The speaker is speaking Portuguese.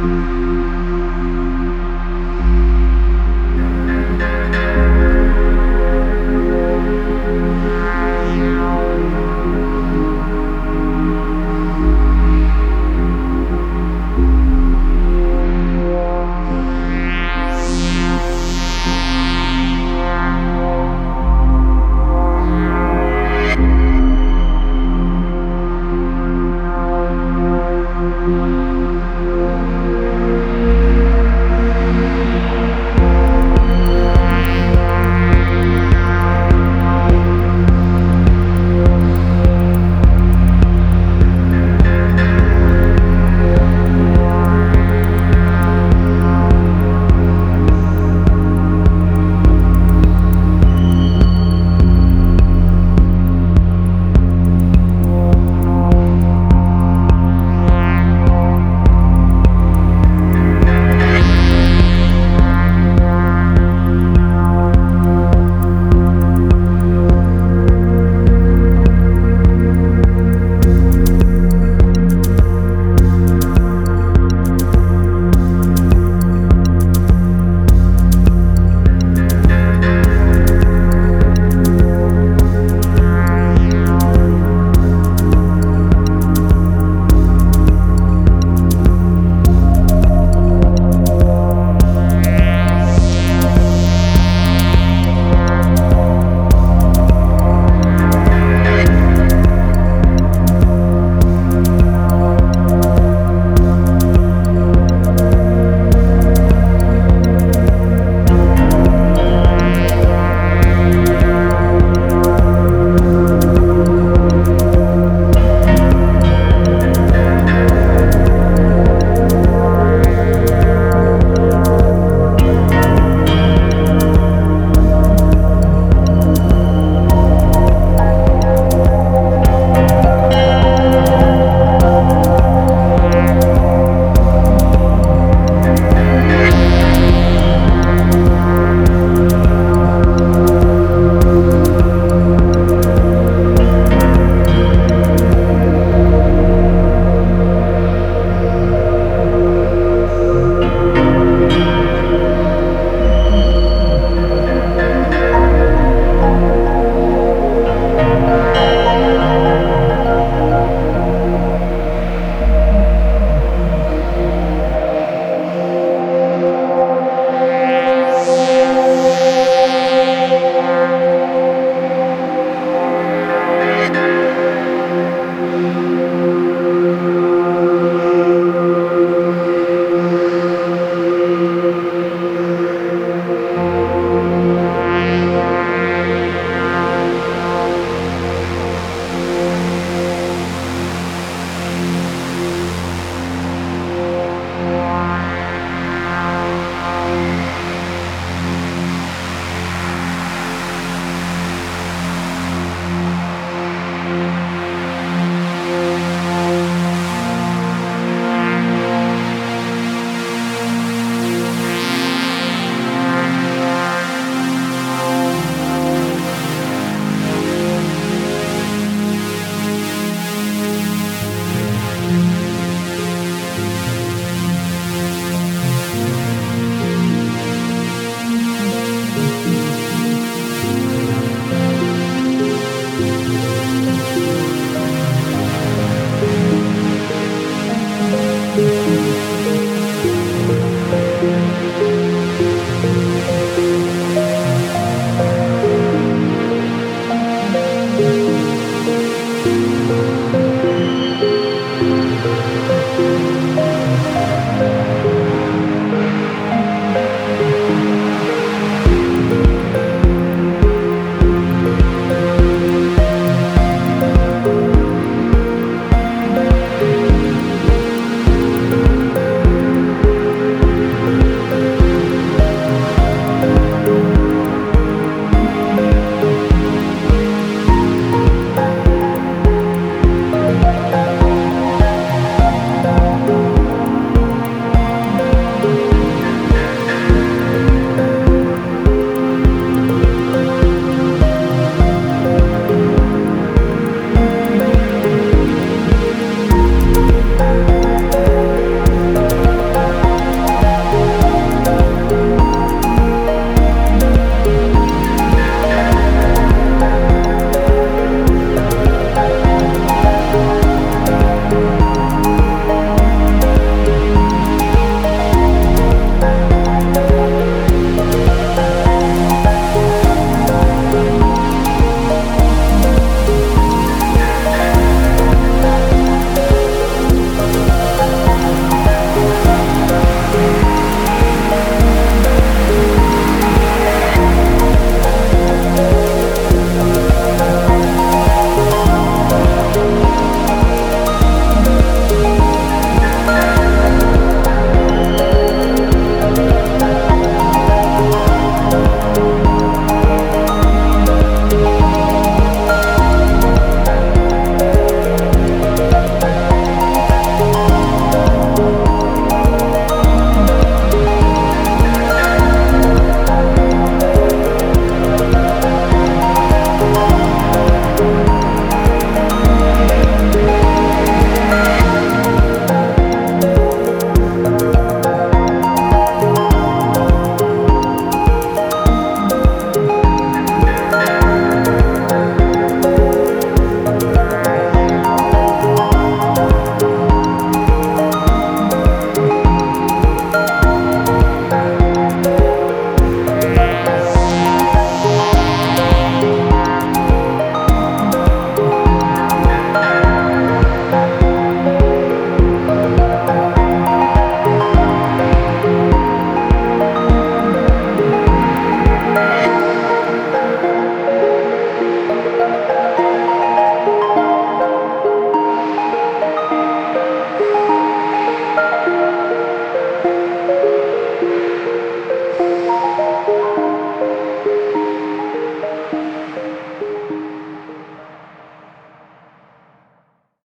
Música